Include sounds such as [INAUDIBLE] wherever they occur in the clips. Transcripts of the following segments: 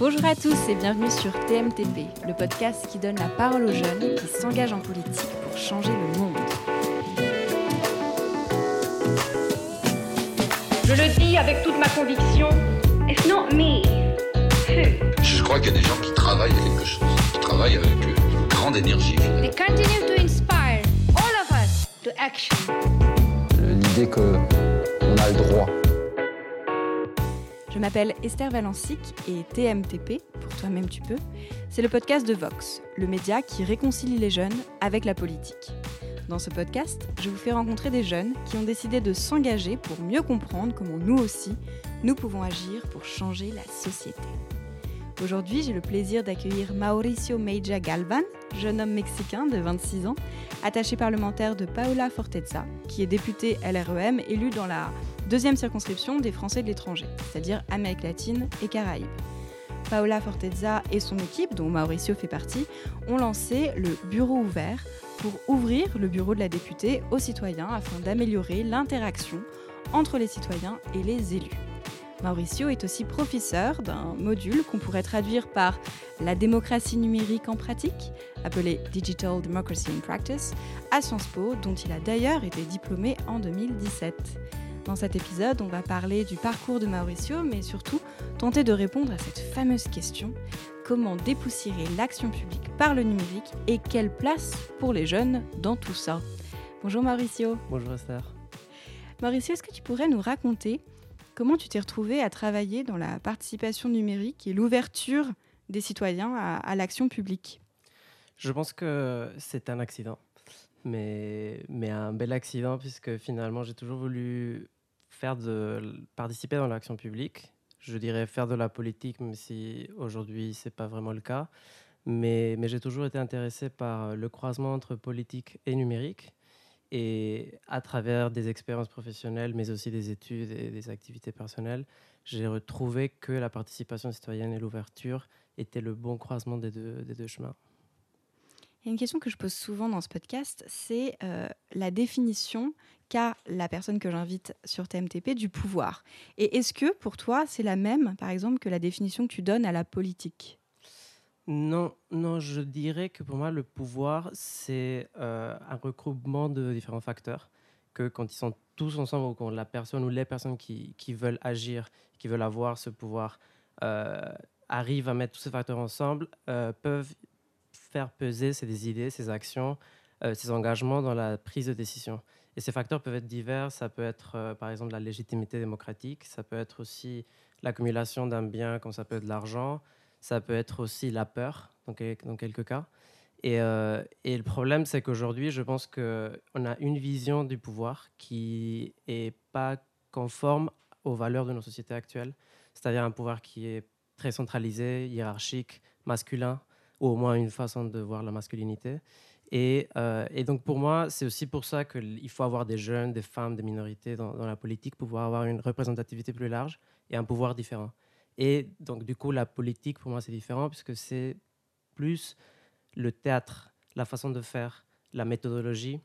Bonjour à tous et bienvenue sur TMTP, le podcast qui donne la parole aux jeunes qui s'engagent en politique pour changer le monde. Je le dis avec toute ma conviction, it's not me. Who? Je crois qu'il y a des gens qui travaillent à quelque chose, qui travaillent avec une grande énergie. They continue to inspire all of us to action. l'idée que on a le droit. Je m'appelle Esther Valencic et TMTP, pour toi-même tu peux, c'est le podcast de Vox, le média qui réconcilie les jeunes avec la politique. Dans ce podcast, je vous fais rencontrer des jeunes qui ont décidé de s'engager pour mieux comprendre comment nous aussi, nous pouvons agir pour changer la société. Aujourd'hui, j'ai le plaisir d'accueillir Mauricio Meija Galvan, jeune homme mexicain de 26 ans, attaché parlementaire de Paola Forteza, qui est député LREM élu dans la deuxième circonscription des Français de l'étranger, c'est-à-dire Amérique latine et Caraïbes. Paola Forteza et son équipe, dont Mauricio fait partie, ont lancé le Bureau ouvert pour ouvrir le bureau de la députée aux citoyens afin d'améliorer l'interaction entre les citoyens et les élus. Mauricio est aussi professeur d'un module qu'on pourrait traduire par la démocratie numérique en pratique, appelé Digital Democracy in Practice, à Sciences Po, dont il a d'ailleurs été diplômé en 2017. Dans cet épisode, on va parler du parcours de Mauricio, mais surtout tenter de répondre à cette fameuse question comment dépoussiérer l'action publique par le numérique et quelle place pour les jeunes dans tout ça? Bonjour Mauricio. Bonjour Esther. Mauricio, est-ce que tu pourrais nous raconter comment tu t'es retrouvé à travailler dans la participation numérique et l'ouverture des citoyens à, à l'action publique? Je pense que c'est un accident, mais, mais un bel accident puisque finalement j'ai toujours voulu faire de, participer dans l'action publique. Je dirais faire de la politique, même si aujourd'hui c'est pas vraiment le cas. Mais, mais j'ai toujours été intéressé par le croisement entre politique et numérique. Et à travers des expériences professionnelles, mais aussi des études et des activités personnelles, j'ai retrouvé que la participation citoyenne et l'ouverture étaient le bon croisement des deux, des deux chemins. Il y a une question que je pose souvent dans ce podcast, c'est euh, la définition qu'a la personne que j'invite sur TMTP du pouvoir. Et est-ce que pour toi, c'est la même, par exemple, que la définition que tu donnes à la politique? Non, non, je dirais que pour moi, le pouvoir, c'est euh, un regroupement de différents facteurs. Que quand ils sont tous ensemble, ou quand la personne ou les personnes qui, veulent agir, qui veulent avoir ce pouvoir, euh, arrivent à mettre tous ces facteurs ensemble, peuvent faire peser ces idées, ces actions, euh, ces engagements dans la prise de décision. Et ces facteurs peuvent être divers. Ça peut être, euh, par exemple, la légitimité démocratique. Ça peut être aussi l'accumulation d'un bien, comme ça peut être de l'argent. Ça peut être aussi la peur, dans, quel- dans quelques cas. Et, euh, et le problème, c'est qu'aujourd'hui, je pense qu'on a une vision du pouvoir qui est pas conforme aux valeurs de nos sociétés actuelles. C'est-à-dire un pouvoir qui est très centralisé, hiérarchique, masculin, ou au moins une façon de voir la masculinité. Et, euh, et donc pour moi, c'est aussi pour ça qu'il faut avoir des jeunes, des femmes, des minorités dans, la politique pour pouvoir avoir une représentativité plus large et un pouvoir différent. Et donc du coup, la politique, pour moi, c'est différent puisque c'est plus le théâtre, la façon de faire, la méthodologie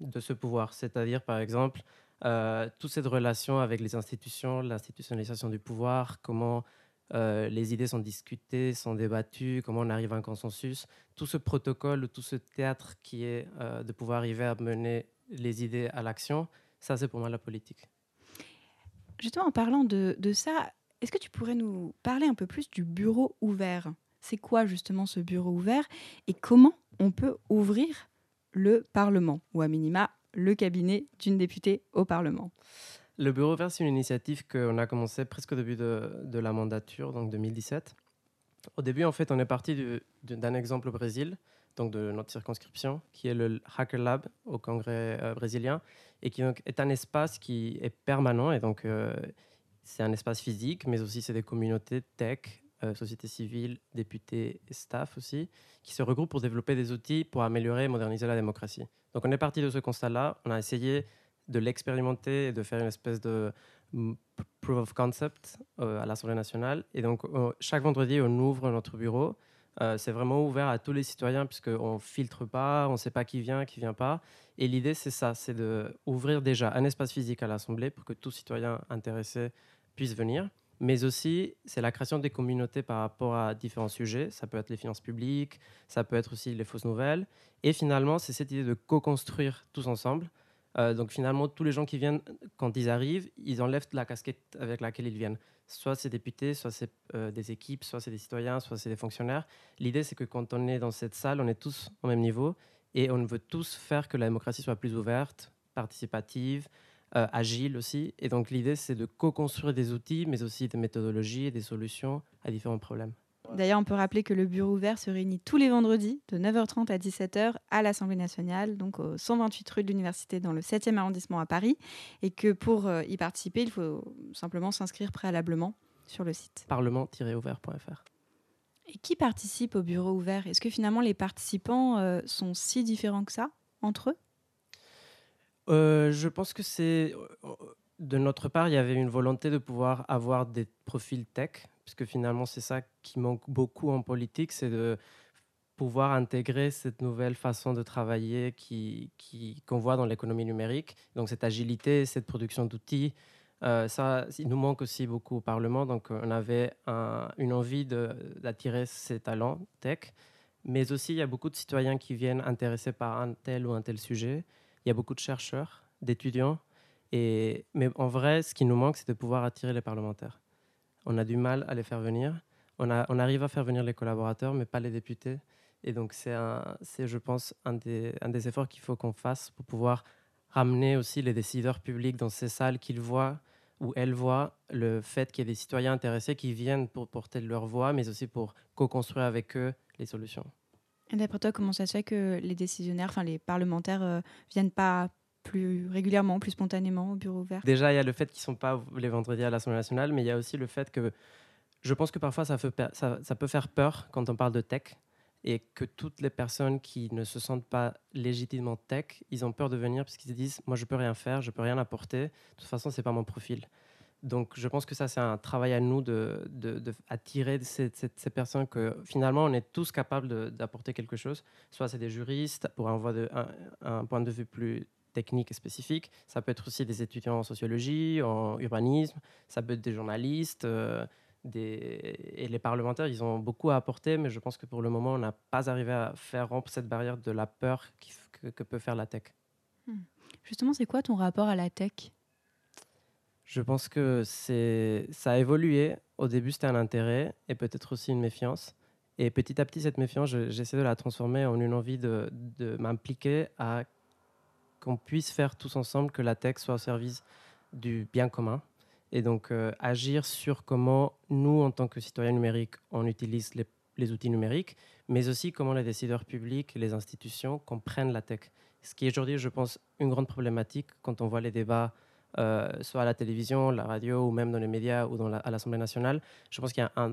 de ce pouvoir. C'est-à-dire, par exemple, euh, toute cette relation avec les institutions, l'institutionnalisation du pouvoir, comment euh, les idées sont discutées, sont débattues, comment on arrive à un consensus. Tout ce protocole, tout ce théâtre qui est euh, de pouvoir arriver à mener les idées à l'action, ça c'est pour moi la politique. Justement, en parlant de, de ça, est-ce que tu pourrais nous parler un peu plus du bureau ouvert? C'est quoi justement ce bureau ouvert? Et comment on peut ouvrir le Parlement, ou à minima le cabinet d'une députée au Parlement? Le Bureau vert, c'est une initiative qu'on a commencé presque au début de, la mandature, donc 2017. Au début, en fait, on est parti du- du- d'un exemple au Brésil, donc de notre circonscription, qui est le Hacker Lab au Congrès euh, brésilien, et qui donc, est un espace qui est permanent, et donc euh, c'est un espace physique, mais aussi c'est des communautés tech, euh, société civile, députés et staff aussi, qui se regroupent pour développer des outils pour améliorer et moderniser la démocratie. Donc on est parti de ce constat-là, on a essayé de l'expérimenter et de faire une espèce de mm, proof of concept euh, à l'Assemblée nationale. Et donc, euh, chaque vendredi, on ouvre notre bureau. Euh, c'est vraiment ouvert à tous les citoyens puisqu'on ne filtre pas, on ne sait pas qui vient, qui vient pas. Et l'idée, c'est ça, c'est d'ouvrir déjà un espace physique à l'Assemblée pour que tout citoyen intéressé puisse venir. mais aussi c'est la création des communautés par rapport à différents sujets. Ça peut être les finances publiques, ça peut être aussi les fausses nouvelles. Et finalement, c'est cette idée de co-construire tous ensemble. Euh, donc finalement, tous les gens qui viennent, quand ils arrivent, ils enlèvent la casquette avec laquelle ils viennent. Soit c'est députés, soit c'est euh, des équipes, soit c'est des citoyens, soit c'est des fonctionnaires. L'idée, c'est que quand on est dans cette salle, on est tous au même niveau et on veut tous faire que la démocratie soit plus ouverte, participative, euh, agile aussi. Et donc l'idée, c'est de co-construire des outils, mais aussi des méthodologies et des solutions à différents problèmes. D'ailleurs, on peut rappeler que le bureau ouvert se réunit tous les vendredis de 9h30 à 17h à l'Assemblée nationale, donc au 128 rue de l'Université dans le 7e arrondissement à Paris, et que pour euh, y participer, il faut simplement s'inscrire préalablement sur le site. Parlement-ouvert.fr. Et qui participe au bureau ouvert? Est-ce que finalement les participants euh, sont si différents que ça entre eux? Euh, je pense que c'est. De notre part, il y avait une volonté de pouvoir avoir des profils tech, puisque finalement, c'est ça qui manque beaucoup en politique, c'est de pouvoir intégrer cette nouvelle façon de travailler qui, qu'on voit dans l'économie numérique. Donc, cette agilité, cette production d'outils, euh, ça, il nous manque aussi beaucoup au Parlement. Donc, on avait une envie d'attirer ces talents tech. Mais aussi, il y a beaucoup de citoyens qui viennent intéressés par un tel ou un tel sujet. Il y a beaucoup de chercheurs, d'étudiants. Mais en vrai, ce qui nous manque, c'est de pouvoir attirer les parlementaires. On a du mal à les faire venir. On, arrive à faire venir les collaborateurs, mais pas les députés. Et donc, c'est, je pense, un des, un des efforts qu'il faut qu'on fasse pour pouvoir ramener aussi les décideurs publics dans ces salles qu'ils voient, où elles voient le fait qu'il y ait des citoyens intéressés qui viennent pour porter leur voix, mais aussi pour co-construire avec eux les solutions. Et d'après toi, comment ça se fait que les décisionnaires, enfin les parlementaires, ne euh, viennent pas plus régulièrement, plus spontanément au bureau ouvert Déjà, il y a le fait qu'ils ne sont pas les vendredis à l'Assemblée nationale, mais il y a aussi le fait que je pense que parfois ça, peut faire peur quand on parle de tech et que toutes les personnes qui ne se sentent pas légitimement tech, ils ont peur de venir parce qu'ils se disent moi je peux rien faire, je peux rien apporter. De toute façon, c'est pas mon profil. Donc, je pense que ça, c'est un travail à nous de, ces, personnes que finalement, on est tous capables d'apporter quelque chose. Soit c'est des juristes pour un, un, point de vue plus technique et spécifique. Ça peut être aussi des étudiants en sociologie, en urbanisme. Ça peut être des journalistes. Euh, des... Et les parlementaires, ils ont beaucoup à apporter, mais je pense que pour le moment, on n'a pas arrivé à faire rompre cette barrière de la peur que, que peut faire la tech. Hmm. Justement, c'est quoi ton rapport à la tech? Je pense que c'est ça a évolué. Au début, c'était un intérêt et peut-être aussi une méfiance. Et petit à petit, cette méfiance, j'essaie de la transformer en une envie de, de m'impliquer à qu'on puisse faire tous ensemble que la tech soit au service du bien commun. Et donc, euh, agir sur comment nous, en tant que citoyens numériques, on utilise les, outils numériques, mais aussi comment les décideurs publics, les institutions comprennent la tech. Ce qui est aujourd'hui, je pense, une grande problématique quand on voit les débats euh, soit à la télévision, la radio ou même dans les médias ou dans à l'Assemblée nationale. Je pense qu'il a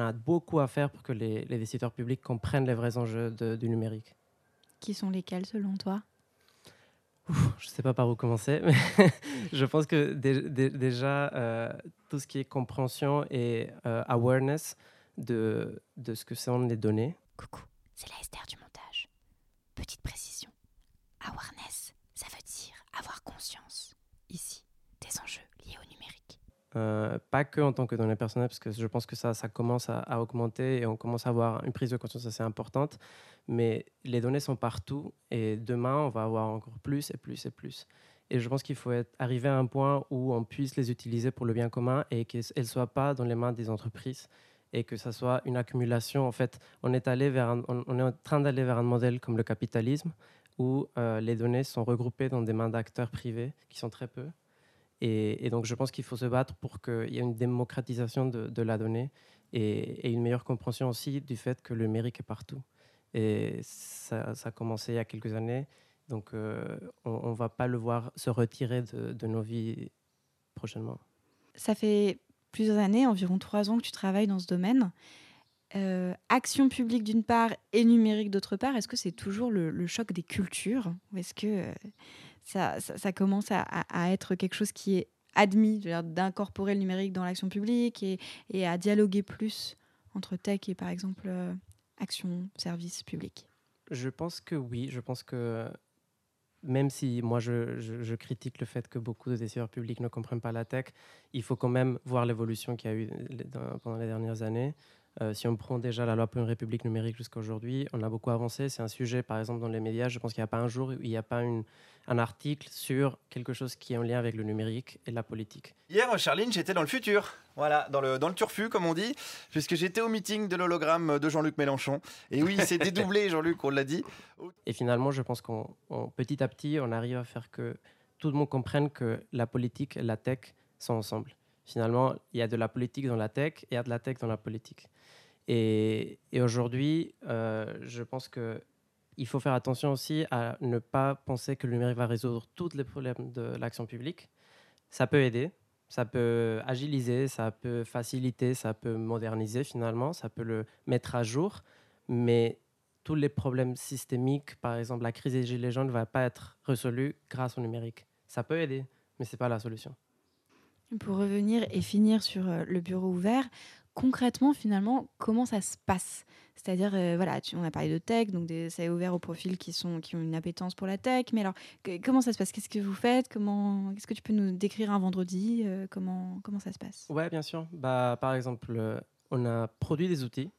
a beaucoup à faire pour que les, décideurs publics comprennent les vrais enjeux du numérique. Qui sont lesquels selon toi? Je ne sais pas par où commencer, mais [LAUGHS] je pense que déjà, euh, tout ce qui est compréhension et euh, awareness de, de ce que sont les données. Coucou, c'est la Esther du montage. Petite précision. Awareness, ça veut dire avoir conscience ici des enjeux liés au numérique euh, Pas que en tant que données personnelles, parce que je pense que ça, commence à, augmenter et on commence à avoir une prise de conscience assez importante. Mais les données sont partout et demain, on va avoir encore plus et plus et plus. Et je pense qu'il faut être, arriver à un point où on puisse les utiliser pour le bien commun et qu'elles ne soient pas dans les mains des entreprises et que ça soit une accumulation. En fait, on est, allé vers on, est en train d'aller vers un modèle comme le capitalisme où euh, les données sont regroupées dans des mains d'acteurs privés qui sont très peu. Et, donc, je pense qu'il faut se battre pour qu'il y ait une démocratisation de, la donnée et, une meilleure compréhension aussi du fait que le numérique est partout. Et ça, a commencé il y a quelques années. Donc, euh, on ne va pas le voir se retirer de, nos vies prochainement. Ça fait plusieurs années, environ trois ans que tu travailles dans ce domaine. Euh, action publique d'une part et numérique d'autre part, est-ce que c'est toujours le, choc des cultures Ou est-ce que euh, ça, ça, commence à, être quelque chose qui est admis d'incorporer le numérique dans l'action publique et, à dialoguer plus entre tech et par exemple euh, action, service public Je pense que oui, je pense que même si moi je, je- critique le fait que beaucoup de décideurs publics ne comprennent pas la tech, il faut quand même voir l'évolution qu'il y a eu dans- pendant les dernières années. Euh, si on prend déjà la loi pour une république numérique jusqu'à aujourd'hui, on a beaucoup avancé. C'est un sujet, par exemple, dans les médias, je pense qu'il n'y a pas un jour où il n'y a pas une- un article sur quelque chose qui est en lien avec le numérique et la politique. Hier, Charline, j'étais dans le futur. Voilà, dans le, dans le turfu, comme on dit, puisque j'étais au meeting de l'hologramme de Jean-Luc Mélenchon. Et oui, c'est [LAUGHS] dédoublé, Jean-Luc, on l'a dit. Et finalement, je pense qu'on on- petit à petit, on arrive à faire que tout le monde comprenne que la politique et la tech sont ensemble. Finalement, il y a de la politique dans la tech et il y a de la tech dans la politique. Et, aujourd'hui, euh, je pense que il faut faire attention aussi à ne pas penser que le numérique va résoudre tous les problèmes de l'action publique. Ça peut aider, ça peut agiliser, ça peut faciliter, ça peut moderniser finalement, ça peut le mettre à jour, mais tous les problèmes systémiques, par exemple la crise des gilets jaunes, ne va pas être résolue grâce au numérique. Ça peut aider, mais ce n'est pas la solution. Pour revenir et finir sur euh, le bureau ouvert, concrètement, finalement, comment ça se passe? C'est-à-dire, euh, voilà, tu- on a parlé de tech, donc des- ça est ouvert aux profils qui, sont, qui ont une appétence pour la tech. Mais alors, comment ça se passe? Qu'est-ce que vous faites? Comment, Est-ce que tu peux nous décrire un vendredi Euh, comment, comment ça se passe? Ouais, bien sûr. Bah, par exemple, euh, on a produit des outils.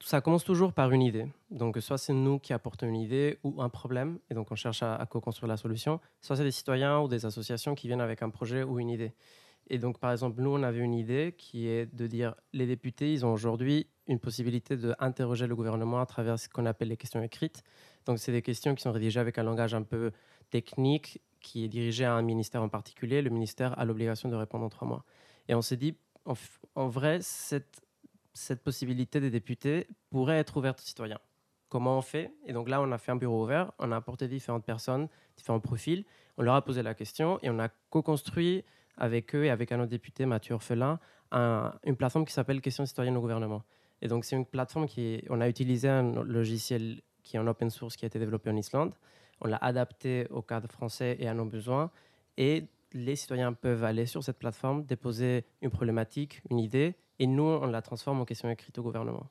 Ça commence toujours par une idée. Donc, soit c'est nous qui apportons une idée ou un problème, et donc on cherche à, à co-construire la solution. Soit c'est des citoyens ou des associations qui viennent avec un projet ou une idée. Et donc, par exemple, nous, on avait une idée qui est de dire les députés, ils ont aujourd'hui une possibilité d'interroger le gouvernement à travers ce qu'on appelle les questions écrites. Donc, c'est des questions qui sont rédigées avec un langage un peu technique qui est dirigé à un ministère en particulier. Le ministère a l'obligation de répondre en trois mois. Et on s'est dit, en, en vrai, cette, cette possibilité des députés pourrait être ouverte aux citoyens. Comment on fait? Et donc là, on a fait un bureau ouvert, on a apporté différentes personnes, différents profils, on leur a posé la question et on a co-construit avec eux et avec un autre député, Mathieu Orphelin, un- une plateforme qui s'appelle Questions citoyennes au gouvernement. Et donc, c'est une plateforme qui on a utilisé un logiciel qui est en open source qui a été développé en Islande. On l'a adapté au cadre français et à nos besoins. Et les citoyens peuvent aller sur cette plateforme, déposer une problématique, une idée, et nous, on la transforme en question écrite au gouvernement.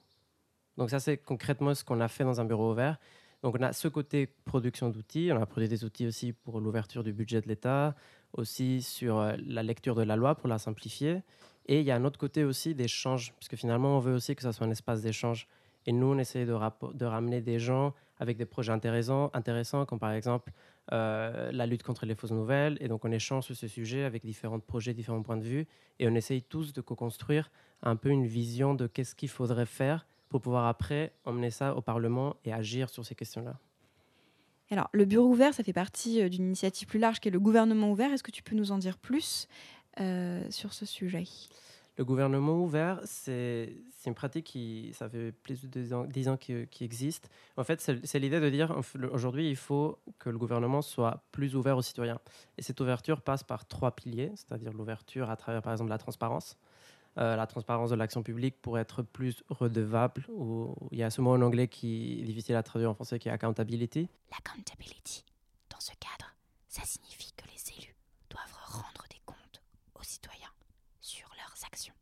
Donc ça, c'est concrètement ce qu'on a fait dans un bureau ouvert. Donc on a ce côté production d'outils, on a produit des outils aussi pour l'ouverture du budget de l'État, aussi sur euh, la lecture de la loi pour la simplifier. Et il y a un autre côté aussi d'échange, puisque finalement, on veut aussi que ça soit un espace d'échange. Et nous, on rapo- de ramener des gens avec des projets intéressants, intéressants comme par exemple euh, la lutte contre les fausses nouvelles. Et donc, on échange sur ce sujet avec différents projets, différents points de vue. Et on essaye tous de co-construire un peu une vision de qu'est-ce qu'il faudrait faire pour pouvoir après emmener ça au Parlement et agir sur ces questions-là. Alors, le bureau ouvert, ça fait partie euh, d'une initiative plus large qui est le gouvernement ouvert. Est-ce que tu peux nous en dire plus euh, sur ce sujet? Le gouvernement ouvert, c'est une pratique qui, ça fait plus de 10 ans, 10 ans qui, qui existe. En fait, c'est l'idée de dire, aujourd'hui, il faut que le gouvernement soit plus ouvert aux citoyens. Et cette ouverture passe par trois piliers, c'est-à-dire l'ouverture à travers, par exemple, la transparence. Euh, la transparence de l'action publique pour être plus redevable. Ou, il y a ce mot en anglais qui est difficile à traduire en français, qui est accountability. L'accountability, dans ce cadre, ça signifie que les élus doivent rendre des comptes aux citoyens sur leurs actions.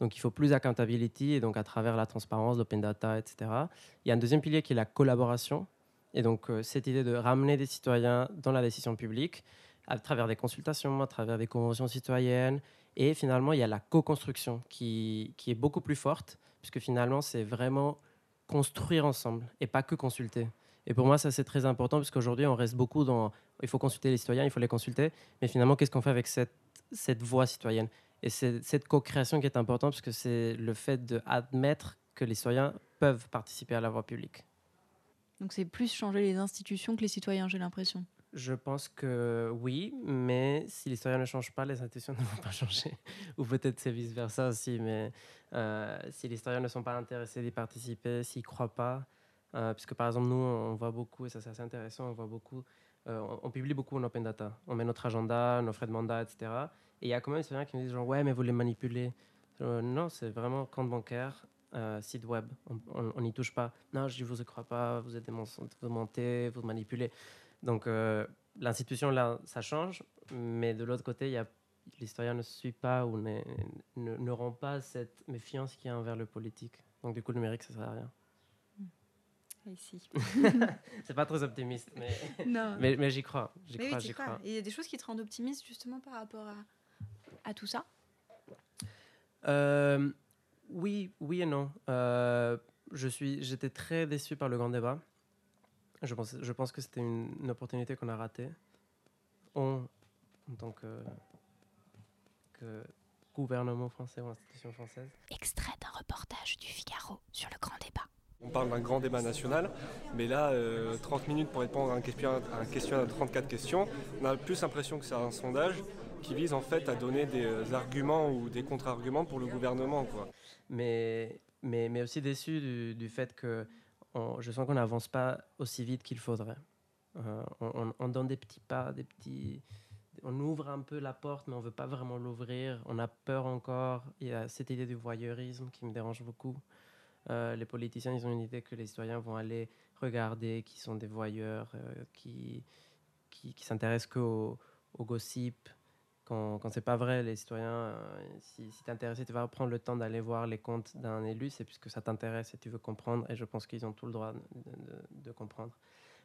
Donc il faut plus accountability et donc à travers la transparence, l'open data, etc. Il y a un deuxième pilier qui est la collaboration. Et donc euh, cette idée de ramener des citoyens dans la décision publique à travers des consultations, à travers des conventions citoyennes. Et finalement, il y a la co-construction qui, qui est beaucoup plus forte, puisque finalement, c'est vraiment construire ensemble et pas que consulter. Et pour moi, ça, c'est très important, parce qu'aujourd'hui, on reste beaucoup dans il faut consulter les citoyens, il faut les consulter. Mais finalement, qu'est-ce qu'on fait avec cette, cette voix citoyenne? Et c'est cette co-création qui est importante, parce que c'est le fait d'admettre que les citoyens peuvent participer à la voie publique. Donc, c'est plus changer les institutions que les citoyens, j'ai l'impression. Je pense que oui, mais si citoyens ne changent pas, les institutions [LAUGHS] ne vont pas changer. Ou peut-être c'est vice-versa aussi, mais euh, si les citoyens ne sont pas intéressés d'y participer, s'ils ne croient pas, euh, puisque par exemple nous, on voit beaucoup, et ça c'est assez intéressant, on voit beaucoup, euh, on, publie beaucoup en open data. On met notre agenda, nos frais de mandat, etc. Et il y a quand même des citoyens qui nous disent genre, ouais, mais vous les manipulez. Non, c'est vraiment compte bancaire, site web. On n'y touche pas. Non, je ne vous crois pas, vous êtes des mensonges, vous mentez, vous manipulez. Donc euh, l'institution, là, ça change, mais de l'autre côté, l'historien ne suit pas ou ne, ne, ne rend pas cette méfiance qu'il y a envers le politique. Donc du coup, le numérique, ça ne sert à rien. Ici. [LAUGHS] C'est pas très optimiste, mais, [LAUGHS] non. mais, mais j'y crois. J'y Mais oui, crois, t'y j'y crois. crois. Et il y a des choses qui te rendent optimiste justement par rapport à, à tout ça? Euh, oui, oui et non. Euh, je suis, j'étais très déçu par le grand débat. Je pense, je pense que c'était une, une opportunité qu'on a ratée. On, en tant que, que gouvernement français ou institution française. Extrait d'un reportage du Figaro sur le grand débat. On parle d'un grand débat national, mais là, euh, 30 minutes pour répondre à un questionnaire, à un questionnaire de 34 questions, on a plus l'impression que c'est un sondage qui vise en fait à donner des euh, arguments ou des contre-arguments pour le gouvernement. Quoi. mais, mais, mais aussi déçu du, du fait que je sens qu'on n'avance pas aussi vite qu'il faudrait. Euh, on, on- on donne des petits pas, des petits. On ouvre un peu la porte, mais on veut pas vraiment l'ouvrir. On a peur encore. Il y a cette idée du voyeurisme qui me dérange beaucoup. Euh, les politiciens, ils ont une idée que les citoyens vont aller regarder, qui sont des voyeurs, euh, qui, qui, qui s'intéressent qu'au au gossip, quand, quand c'est pas vrai, les citoyens, euh, si, si tu es intéressé, tu vas prendre le temps d'aller voir les comptes d'un élu, c'est puisque ça t'intéresse et tu veux comprendre, et je pense qu'ils ont tout le droit de, comprendre.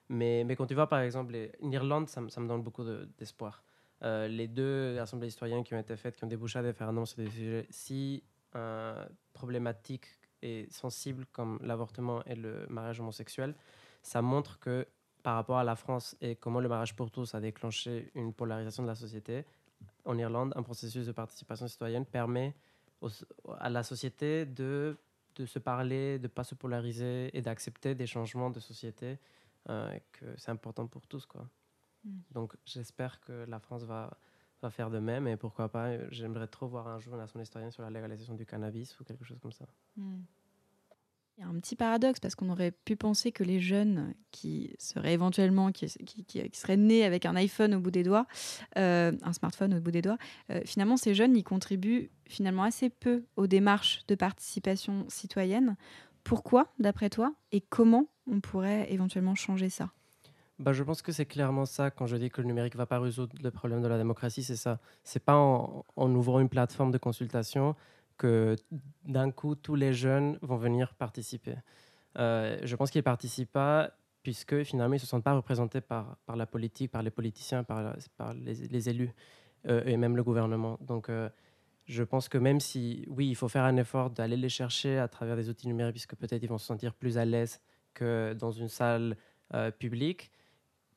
Mais, quand tu vois, par exemple, les- en Irlande, ça, me- donne beaucoup de- d'espoir. Euh, les deux assemblées citoyennes qui ont été faites, qui ont débouché à des référendums sur des sujets si euh, problématiques et sensibles comme l'avortement et le mariage homosexuel, ça montre que par rapport à la France et comment le mariage pour tous a déclenché une polarisation de la société, en Irlande, un processus de participation citoyenne permet aux- à la société de, de se parler, de ne pas se polariser et d'accepter des changements de société, euh, que c'est important pour tous. Quoi. Mm. Donc j'espère que la France va, va faire de même et pourquoi pas, euh, j'aimerais trop voir un jour une assemblée citoyenne sur la légalisation du cannabis ou quelque chose comme ça. Hmm. Il y a un petit paradoxe parce qu'on aurait pu penser que les jeunes qui seraient éventuellement, qui, qui- qui- seraient nés avec un iPhone au bout des doigts, euh, un smartphone au bout des doigts, euh, finalement ces jeunes, ils contribuent finalement assez peu aux démarches de participation citoyenne. Pourquoi, d'après toi, et comment on pourrait éventuellement changer ça? Bah, je pense que c'est clairement ça quand je dis que le numérique va pas résoudre le problème de la démocratie, c'est ça. C'est pas en ouvrant une plateforme de consultation que d'un coup tous les jeunes vont venir participer. Euh, je pense qu'ils ne participent pas puisque finalement ils ne se sentent pas représentés par, par la politique, par les politiciens, par, les, élus euh, et même le gouvernement. Donc euh, je pense que même si, oui, il faut faire un effort d'aller les chercher à travers des outils numériques puisque peut-être ils vont se sentir plus à l'aise que dans une salle publique,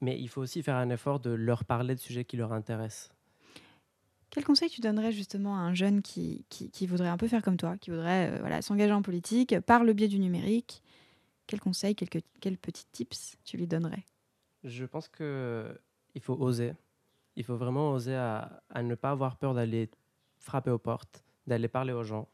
mais il faut aussi faire un effort de leur parler de sujets qui leur intéressent. Quel conseil tu donnerais justement à un jeune qui, qui, voudrait un peu faire comme toi, qui voudrait euh, voilà, s'engager en politique par le biais du numérique? Quels conseils, quelques, quels petits tips tu lui donnerais? Je pense que il faut oser. Il faut vraiment oser à, à ne pas avoir peur d'aller frapper aux portes, d'aller parler aux gens.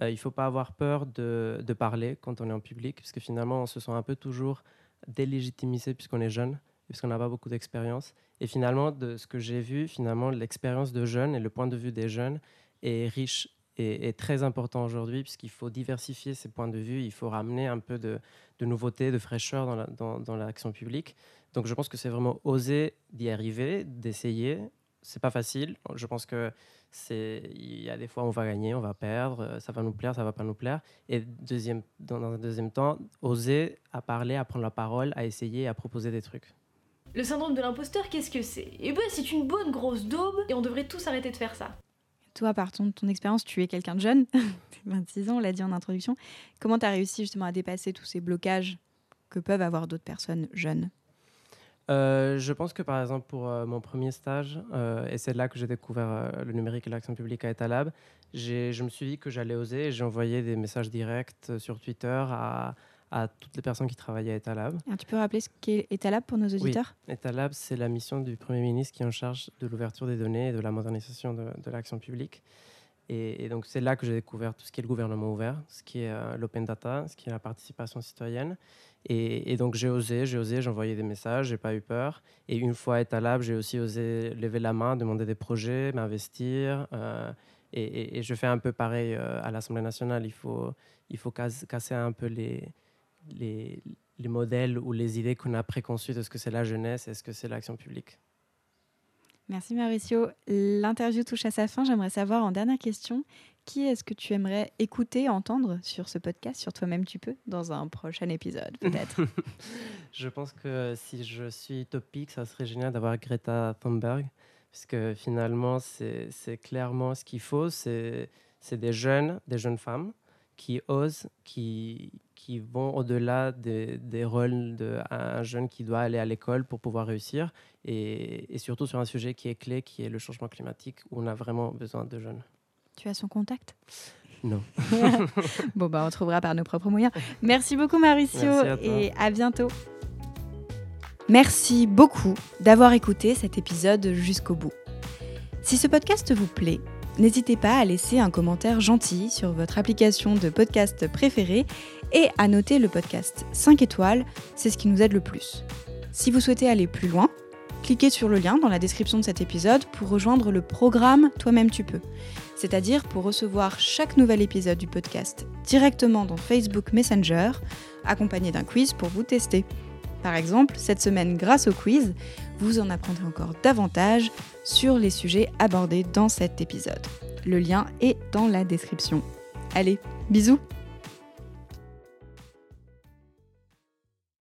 Euh, il ne faut pas avoir peur de, de parler quand on est en public, parce que finalement, on se sent un peu toujours délégitimisé puisqu'on est jeune, puisqu'on n'a pas beaucoup d'expérience. Et finalement, de ce que j'ai vu, finalement, l'expérience de jeunes et le point de vue des jeunes est riche et, et très important aujourd'hui, puisqu'il faut diversifier ces points de vue, il faut ramener un peu de, nouveauté, de fraîcheur dans la- l'action publique. Donc je pense que c'est vraiment oser d'y arriver, d'essayer. C'est pas facile. Je pense que c'est il y a des fois on va gagner, on va perdre, ça va nous plaire, ça va pas nous plaire. Et deuxième, dans un deuxième temps, oser à parler, à prendre la parole, à essayer, à proposer des trucs. Le syndrome de l'imposteur, qu'est-ce que c'est? Eh ben, c'est une bonne grosse daube et on devrait tous arrêter de faire ça. Toi, par ton, ton expérience, tu es quelqu'un de jeune, [LAUGHS] t'as 26 ans, on l'a dit en introduction. Comment tu as réussi justement à dépasser tous ces blocages que peuvent avoir d'autres personnes jeunes? Euh, je pense que par exemple pour euh, mon premier stage, euh, et c'est là que j'ai découvert euh, le numérique et l'action publique à Etalab, j'ai- je me suis dit que j'allais oser et j'ai envoyé des messages directs sur Twitter à, à toutes les personnes qui travaillaient à Etalab. Alors, Tu peux rappeler ce qu'est Etalab pour nos auditeurs? Etalab, c'est la mission du Premier ministre qui est en charge de l'ouverture des données et de la modernisation de, de l'action publique. Et, et donc c'est là que j'ai découvert tout ce qui est le gouvernement ouvert, ce qui est euh, l'open data, ce qui est la participation citoyenne. Et, et donc j'ai osé, j'ai osé, j'ai envoyé des messages, j'ai pas eu peur. Et une fois à Etalab, j'ai aussi osé lever la main, demander des projets, m'investir. euh, et, je fais un peu pareil euh, à l'Assemblée nationale. Il faut, il faut cas- casser un peu les, les, les modèles ou les idées qu'on a préconçues de ce que c'est la jeunesse et ce que c'est l'action publique. Merci Mauricio. L'interview touche à sa fin. J'aimerais savoir en dernière question, qui est-ce que tu aimerais écouter, entendre sur ce podcast, sur toi-même tu peux, dans un prochain épisode peut-être [LAUGHS] [LAUGHS] Je pense que si je suis topique, ça serait génial d'avoir Greta Thunberg, parce que finalement, c'est clairement ce qu'il faut. C'est des jeunes, des jeunes femmes qui osent, qui, qui vont au-delà des, des rôles d'un jeune qui doit aller à l'école pour pouvoir réussir, et, et surtout sur un sujet qui est clé, qui est le changement climatique, où on a vraiment besoin de jeunes. Tu as son contact? Non. [LAUGHS] Bon, bah, on trouvera par nos propres moyens. Merci beaucoup, Mauricio, Merci à toi. et à bientôt. Merci beaucoup d'avoir écouté cet épisode jusqu'au bout. Si ce podcast vous plaît, n'hésitez pas à laisser un commentaire gentil sur votre application de podcast préférée et à noter le podcast 5 étoiles, c'est ce qui nous aide le plus. Si vous souhaitez aller plus loin, cliquez sur le lien dans la description de cet épisode pour rejoindre le programme Toi-même tu peux c'est-à-dire pour recevoir chaque nouvel épisode du podcast directement dans Facebook Messenger, accompagné d'un quiz pour vous tester. Par exemple, cette semaine, grâce au quiz, vous en apprendrez encore davantage sur les sujets abordés dans cet épisode. Le lien est dans la description. Allez, bisous